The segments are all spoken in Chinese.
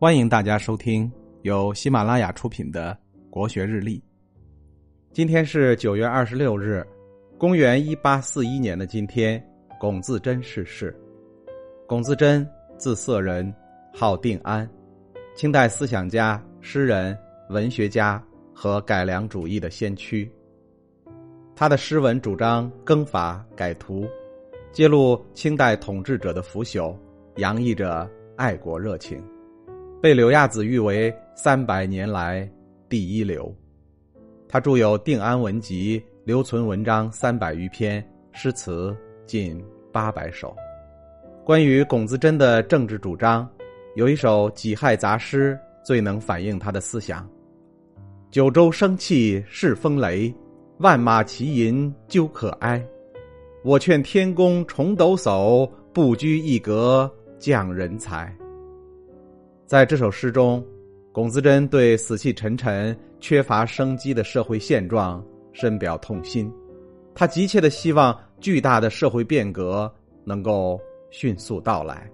欢迎大家收听由喜马拉雅出品的《国学日历》。今天是九月二十六日，公元一八四一年的今天，龚自珍逝世。龚自珍，字色人，号定安，清代思想家、诗人、文学家和改良主义的先驱。他的诗文主张更法改图，揭露清代统治者的腐朽，洋溢着爱国热情。被柳亚子誉为三百年来第一流。他著有《定安文集》，留存文章三百余篇，诗词近八百首。关于龚自珍的政治主张，有一首《己亥杂诗》最能反映他的思想：“九州生气恃风雷，万马齐喑究可哀。我劝天公重抖擞，不拘一格降人才。”在这首诗中，龚自珍对死气沉沉、缺乏生机的社会现状深表痛心。他急切的希望巨大的社会变革能够迅速到来。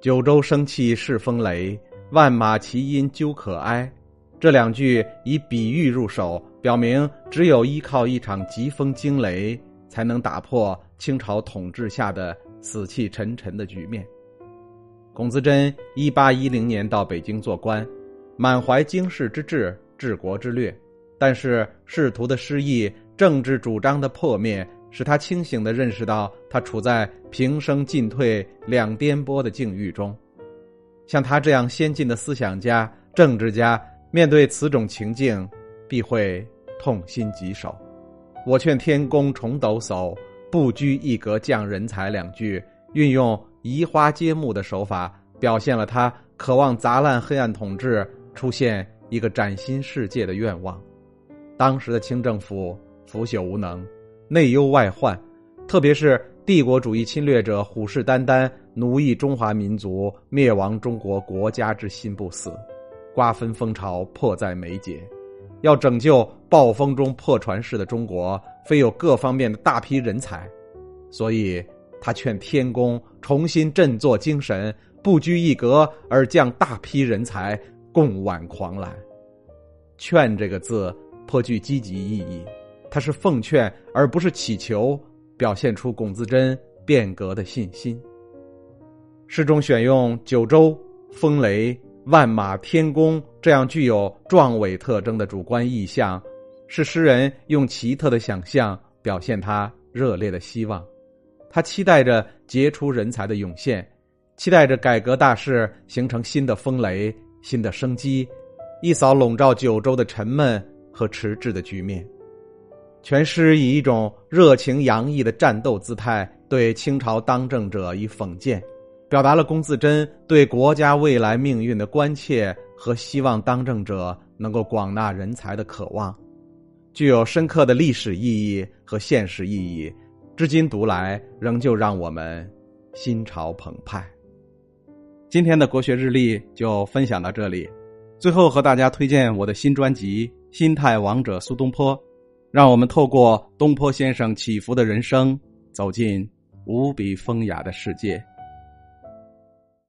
九州生气恃风雷，万马齐喑究可哀。这两句以比喻入手，表明只有依靠一场疾风惊雷，才能打破清朝统治下的死气沉沉的局面。龚自珍一八一零年到北京做官，满怀经世之志、治国之略，但是仕途的失意、政治主张的破灭，使他清醒的认识到他处在平生进退两颠簸的境遇中。像他这样先进的思想家、政治家，面对此种情境，必会痛心疾首。我劝天公重抖擞，不拘一格降人才。两句运用。移花接木的手法，表现了他渴望砸烂黑暗统治，出现一个崭新世界的愿望。当时的清政府腐朽无能，内忧外患，特别是帝国主义侵略者虎视眈眈，奴役中华民族，灭亡中国国家之心不死，瓜分风潮迫在眉睫。要拯救暴风中破船式的中国，非有各方面的大批人才，所以。他劝天公重新振作精神，不拘一格，而降大批人才，共挽狂澜。劝这个字颇具积极意义，它是奉劝而不是乞求，表现出龚自珍变革的信心。诗中选用九州、风雷、万马、天宫这样具有壮伟特征的主观意象，是诗人用奇特的想象表现他热烈的希望。他期待着杰出人才的涌现，期待着改革大势形成新的风雷、新的生机，一扫笼罩九州的沉闷和迟滞的局面。全诗以一种热情洋溢的战斗姿态，对清朝当政者以讽谏，表达了龚自珍对国家未来命运的关切和希望当政者能够广纳人才的渴望，具有深刻的历史意义和现实意义。至今读来，仍旧让我们心潮澎湃。今天的国学日历就分享到这里，最后和大家推荐我的新专辑《心态王者苏东坡》，让我们透过东坡先生起伏的人生，走进无比风雅的世界。